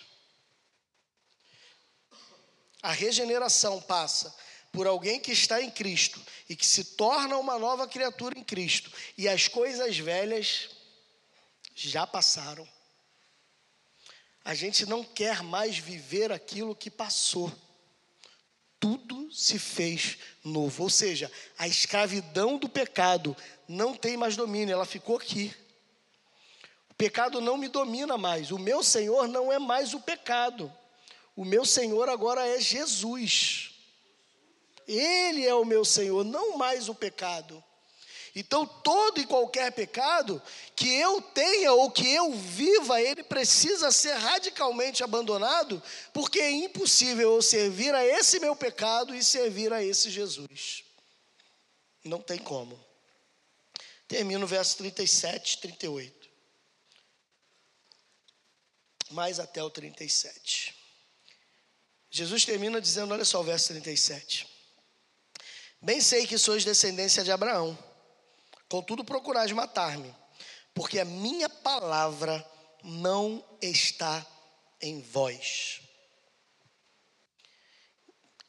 A regeneração passa por alguém que está em Cristo e que se torna uma nova criatura em Cristo. E as coisas velhas já passaram. A gente não quer mais viver aquilo que passou tudo se fez novo. Ou seja, a escravidão do pecado não tem mais domínio, ela ficou aqui. O pecado não me domina mais. O meu Senhor não é mais o pecado. O meu Senhor agora é Jesus. Ele é o meu Senhor, não mais o pecado. Então, todo e qualquer pecado que eu tenha ou que eu viva, ele precisa ser radicalmente abandonado, porque é impossível eu servir a esse meu pecado e servir a esse Jesus. Não tem como. Termino o verso 37, 38. Mais até o 37. Jesus termina dizendo: olha só o verso 37. Bem sei que sois descendência de Abraão Contudo, procurais matar-me, porque a minha palavra não está em vós.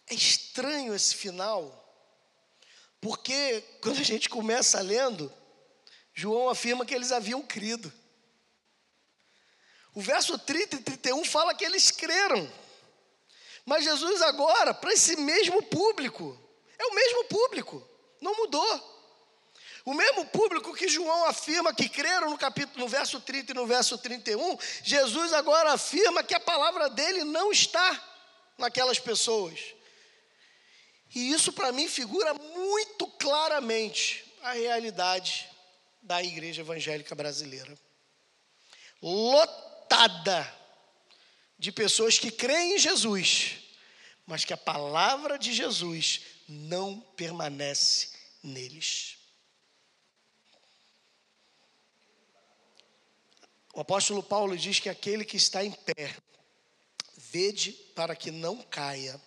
É estranho esse final, porque quando a gente começa lendo, João afirma que eles haviam crido. O verso 30 e 31 fala que eles creram. Mas Jesus agora, para esse mesmo público, é o mesmo público, não mudou. O mesmo público que João afirma que creram no capítulo, no verso 30 e no verso 31, Jesus agora afirma que a palavra dele não está naquelas pessoas. E isso para mim figura muito claramente a realidade da igreja evangélica brasileira. Lotada de pessoas que creem em Jesus, mas que a palavra de Jesus não permanece neles. O apóstolo Paulo diz que aquele que está em pé, vede para que não caia.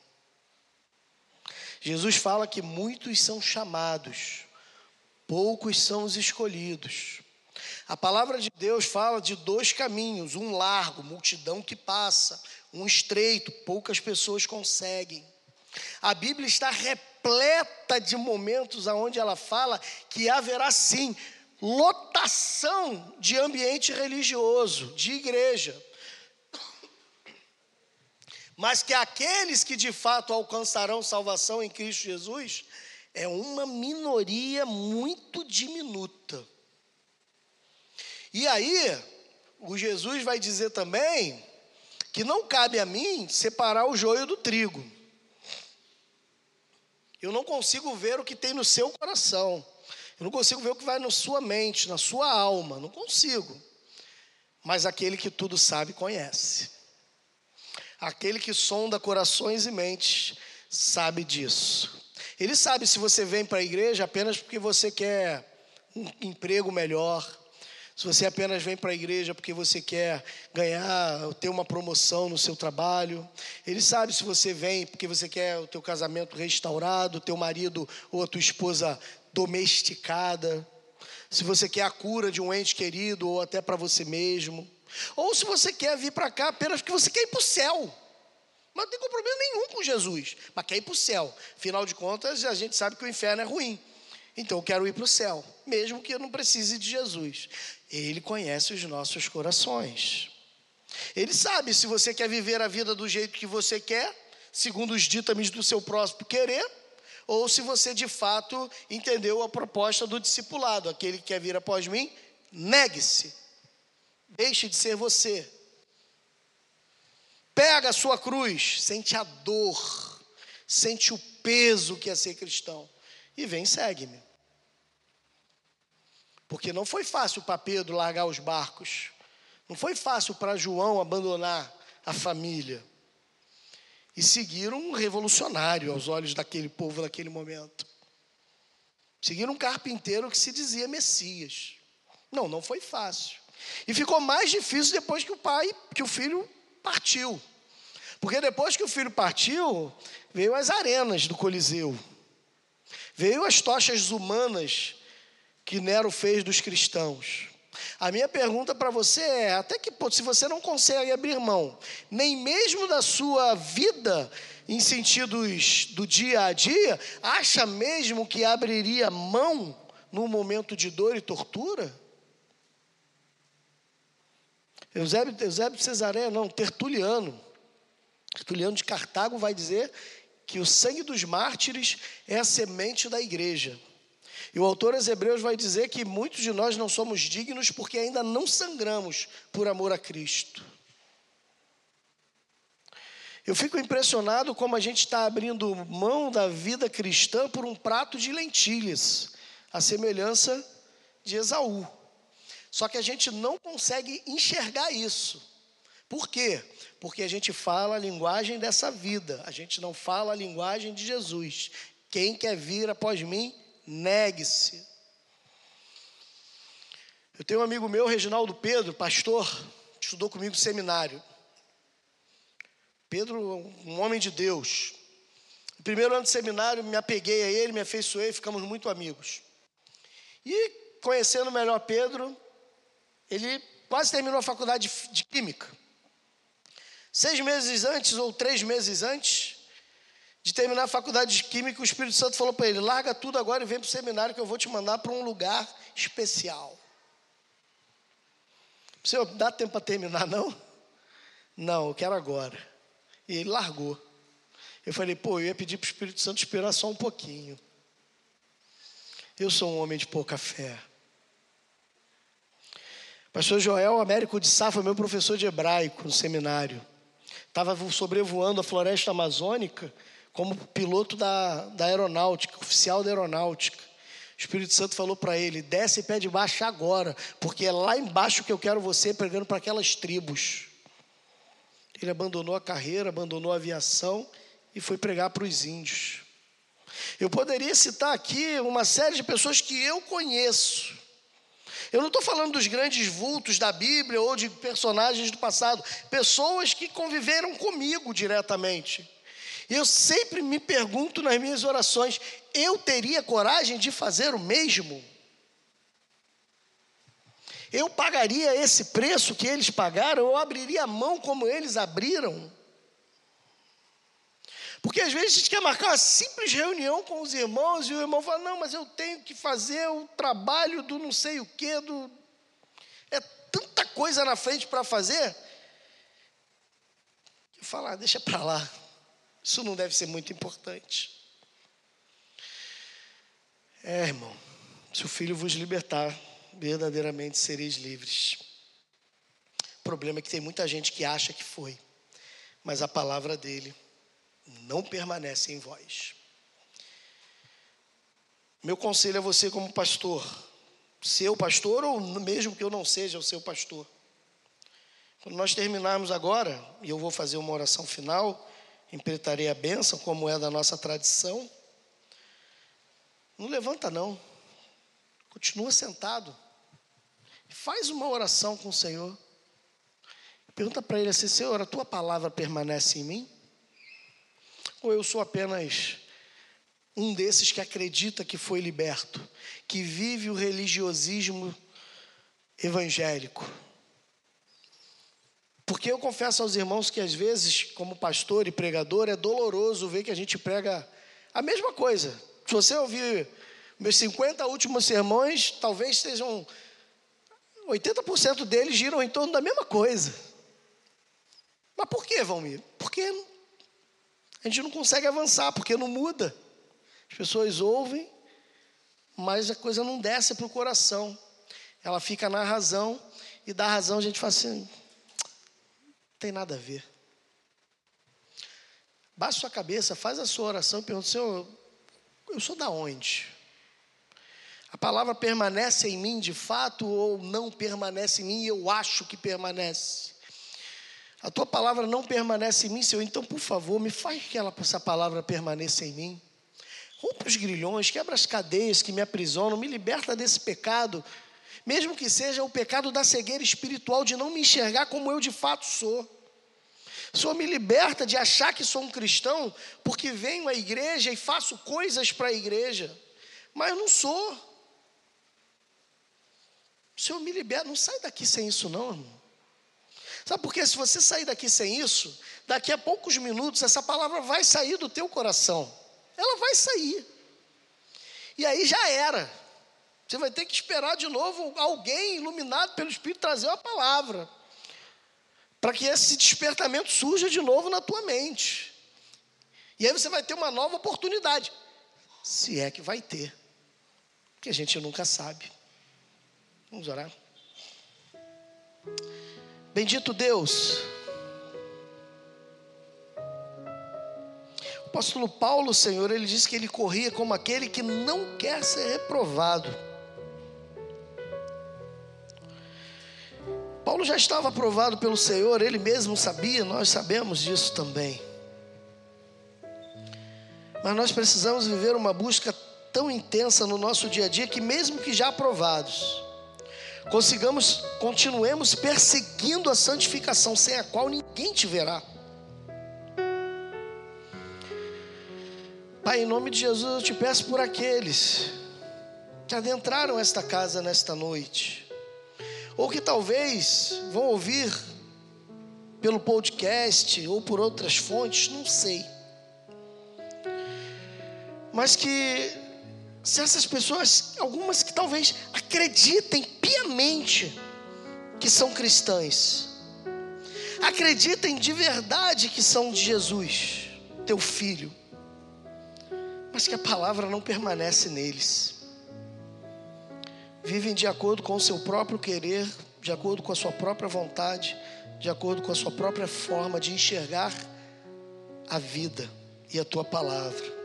Jesus fala que muitos são chamados, poucos são os escolhidos. A palavra de Deus fala de dois caminhos: um largo, multidão que passa, um estreito, poucas pessoas conseguem. A Bíblia está repleta de momentos onde ela fala que haverá sim lotação de ambiente religioso, de igreja. Mas que aqueles que de fato alcançarão salvação em Cristo Jesus é uma minoria muito diminuta. E aí, o Jesus vai dizer também que não cabe a mim separar o joio do trigo. Eu não consigo ver o que tem no seu coração. Eu não consigo ver o que vai na sua mente, na sua alma, não consigo. Mas aquele que tudo sabe conhece. Aquele que sonda corações e mentes sabe disso. Ele sabe se você vem para a igreja apenas porque você quer um emprego melhor, se você apenas vem para a igreja porque você quer ganhar, ter uma promoção no seu trabalho. Ele sabe se você vem porque você quer o teu casamento restaurado, teu marido ou a tua esposa domesticada, se você quer a cura de um ente querido ou até para você mesmo, ou se você quer vir para cá apenas porque você quer ir para o céu. Mas não tem problema nenhum com Jesus, mas quer ir para o céu. Afinal de contas, a gente sabe que o inferno é ruim. Então eu quero ir para o céu, mesmo que eu não precise de Jesus. Ele conhece os nossos corações. Ele sabe se você quer viver a vida do jeito que você quer, segundo os ditames do seu próximo querer, ou se você de fato entendeu a proposta do discipulado. Aquele que quer vir após mim, negue-se. Deixe de ser você. Pega a sua cruz, sente a dor, sente o peso que é ser cristão e vem, segue-me. Porque não foi fácil para Pedro largar os barcos. Não foi fácil para João abandonar a família e seguiram um revolucionário aos olhos daquele povo naquele momento. Seguiram um carpinteiro que se dizia Messias. Não, não foi fácil. E ficou mais difícil depois que o pai, que o filho partiu. Porque depois que o filho partiu, veio as arenas do Coliseu. Veio as tochas humanas que Nero fez dos cristãos. A minha pergunta para você é: até que ponto, se você não consegue abrir mão, nem mesmo da sua vida, em sentidos do dia a dia, acha mesmo que abriria mão num momento de dor e tortura? Eusébio, Eusébio Cesareia, não, Tertuliano. Tertuliano de Cartago vai dizer que o sangue dos mártires é a semente da igreja. E o autor aos Hebreus vai dizer que muitos de nós não somos dignos porque ainda não sangramos por amor a Cristo. Eu fico impressionado como a gente está abrindo mão da vida cristã por um prato de lentilhas, a semelhança de Esaú. Só que a gente não consegue enxergar isso. Por quê? Porque a gente fala a linguagem dessa vida, a gente não fala a linguagem de Jesus. Quem quer vir após mim, negue-se. Eu tenho um amigo meu, Reginaldo Pedro, pastor, estudou comigo no seminário. Pedro, um homem de Deus. No primeiro ano de seminário, me apeguei a ele, me afeiçoei, ficamos muito amigos. E conhecendo melhor Pedro, ele quase terminou a faculdade de, de Química. Seis meses antes, ou três meses antes, de terminar a faculdade de Química, o Espírito Santo falou para ele: larga tudo agora e vem para o seminário que eu vou te mandar para um lugar especial. Senhor, dá tempo para terminar, não? Não, eu quero agora. E ele largou. Eu falei, pô, eu ia pedir para o Espírito Santo esperar só um pouquinho. Eu sou um homem de pouca fé. Pastor Joel Américo de Sá foi meu professor de hebraico no seminário. Estava sobrevoando a floresta amazônica como piloto da, da aeronáutica, oficial da aeronáutica. O Espírito Santo falou para ele: desce pé de baixo agora, porque é lá embaixo que eu quero você pregando para aquelas tribos. Ele abandonou a carreira, abandonou a aviação e foi pregar para os índios. Eu poderia citar aqui uma série de pessoas que eu conheço. Eu não estou falando dos grandes vultos da Bíblia ou de personagens do passado, pessoas que conviveram comigo diretamente. Eu sempre me pergunto nas minhas orações: eu teria coragem de fazer o mesmo? Eu pagaria esse preço que eles pagaram? Eu abriria a mão como eles abriram? Porque às vezes a gente quer marcar uma simples reunião com os irmãos e o irmão fala: Não, mas eu tenho que fazer o trabalho do não sei o quê, do. É tanta coisa na frente para fazer. Eu falo: ah, Deixa para lá. Isso não deve ser muito importante. É, irmão, se o filho vos libertar, verdadeiramente sereis livres. O problema é que tem muita gente que acha que foi, mas a palavra dele não permanece em vós. Meu conselho a você, como pastor, seu pastor ou mesmo que eu não seja o seu pastor. Quando nós terminarmos agora, e eu vou fazer uma oração final, empretarei a bênção, como é da nossa tradição. Não levanta, não. Continua sentado. Faz uma oração com o Senhor. Pergunta para ele assim: Senhor, a tua palavra permanece em mim? Ou eu sou apenas um desses que acredita que foi liberto, que vive o religiosismo evangélico? Porque eu confesso aos irmãos que às vezes, como pastor e pregador, é doloroso ver que a gente prega a mesma coisa. Se você ouvir meus 50 últimos sermões, talvez sejam 80% deles giram em torno da mesma coisa. Mas por que, Valmir? Porque a gente não consegue avançar, porque não muda. As pessoas ouvem, mas a coisa não desce para o coração. Ela fica na razão, e da razão a gente fala assim: tem nada a ver. Baixa sua cabeça, faz a sua oração e pergunta, Senhor, eu sou da onde? A palavra permanece em mim de fato ou não permanece em mim eu acho que permanece? A tua palavra não permanece em mim, Senhor, então por favor, me faz que ela, essa palavra permaneça em mim. Rompa os grilhões, quebra as cadeias que me aprisionam, me liberta desse pecado mesmo que seja o pecado da cegueira espiritual, de não me enxergar como eu de fato sou. O Senhor me liberta de achar que sou um cristão porque venho à igreja e faço coisas para a igreja, mas eu não sou. O Senhor me liberta, não sai daqui sem isso, não, irmão. Sabe por quê? Se você sair daqui sem isso, daqui a poucos minutos essa palavra vai sair do teu coração. Ela vai sair. E aí já era. Você vai ter que esperar de novo alguém iluminado pelo Espírito trazer uma palavra. Para que esse despertamento surja de novo na tua mente. E aí você vai ter uma nova oportunidade. Se é que vai ter. Que a gente nunca sabe. Vamos orar. Bendito Deus. O apóstolo Paulo, Senhor, ele disse que ele corria como aquele que não quer ser reprovado. Paulo já estava aprovado pelo Senhor, ele mesmo sabia, nós sabemos disso também. Mas nós precisamos viver uma busca tão intensa no nosso dia a dia que, mesmo que já aprovados, consigamos, continuemos perseguindo a santificação, sem a qual ninguém te verá. Pai, em nome de Jesus, eu te peço por aqueles que adentraram esta casa nesta noite ou que talvez vão ouvir pelo podcast ou por outras fontes, não sei. Mas que se essas pessoas, algumas que talvez acreditem piamente que são cristãs, acreditem de verdade que são de Jesus, teu filho, mas que a palavra não permanece neles vivem de acordo com o seu próprio querer, de acordo com a sua própria vontade, de acordo com a sua própria forma de enxergar a vida e a tua palavra.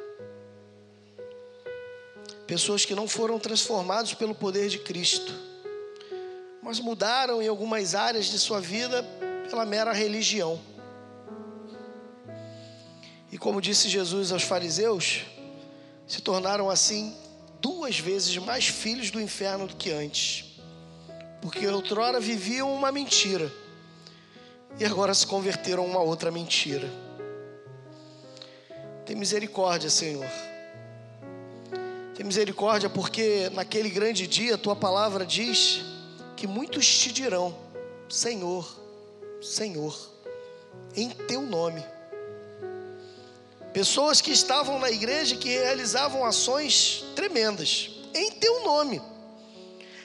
Pessoas que não foram transformados pelo poder de Cristo, mas mudaram em algumas áreas de sua vida pela mera religião. E como disse Jesus aos fariseus, se tornaram assim duas vezes mais filhos do inferno do que antes, porque outrora viviam uma mentira e agora se converteram a uma outra mentira. Tem misericórdia, Senhor. Tem misericórdia, porque naquele grande dia tua palavra diz que muitos te dirão: Senhor, Senhor, em teu nome. Pessoas que estavam na igreja que realizavam ações tremendas em teu nome,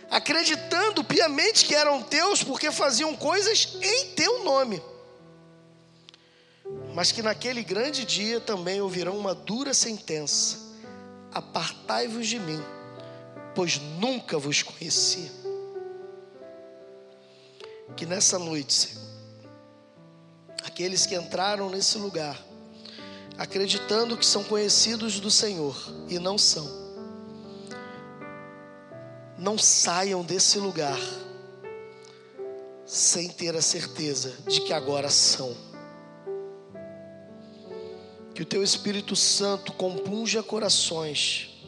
acreditando piamente que eram teus porque faziam coisas em teu nome. Mas que naquele grande dia também ouvirão uma dura sentença: Apartai-vos de mim, pois nunca vos conheci. Que nessa noite, Senhor, aqueles que entraram nesse lugar, acreditando que são conhecidos do Senhor e não são. Não saiam desse lugar sem ter a certeza de que agora são. Que o teu Espírito Santo compunja corações,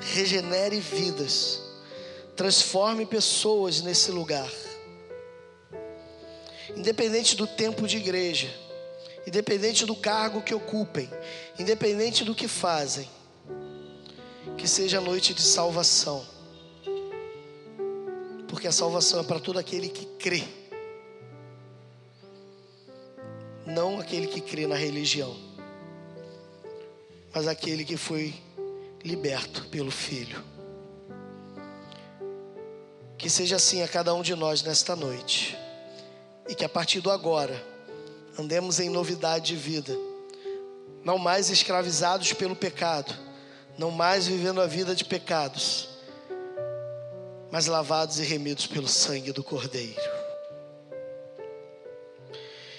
regenere vidas, transforme pessoas nesse lugar. Independente do tempo de igreja, independente do cargo que ocupem, independente do que fazem, que seja noite de salvação, porque a salvação é para todo aquele que crê, não aquele que crê na religião, mas aquele que foi liberto pelo Filho. Que seja assim a cada um de nós nesta noite, e que a partir do agora, andemos em novidade de vida, não mais escravizados pelo pecado, não mais vivendo a vida de pecados, mas lavados e remidos pelo sangue do Cordeiro.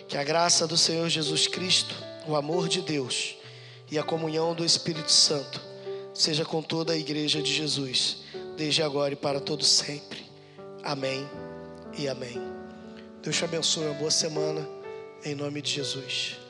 Que a graça do Senhor Jesus Cristo, o amor de Deus e a comunhão do Espírito Santo seja com toda a igreja de Jesus, desde agora e para todo sempre. Amém e amém. Deus te abençoe, uma boa semana. Em nome de Jesus.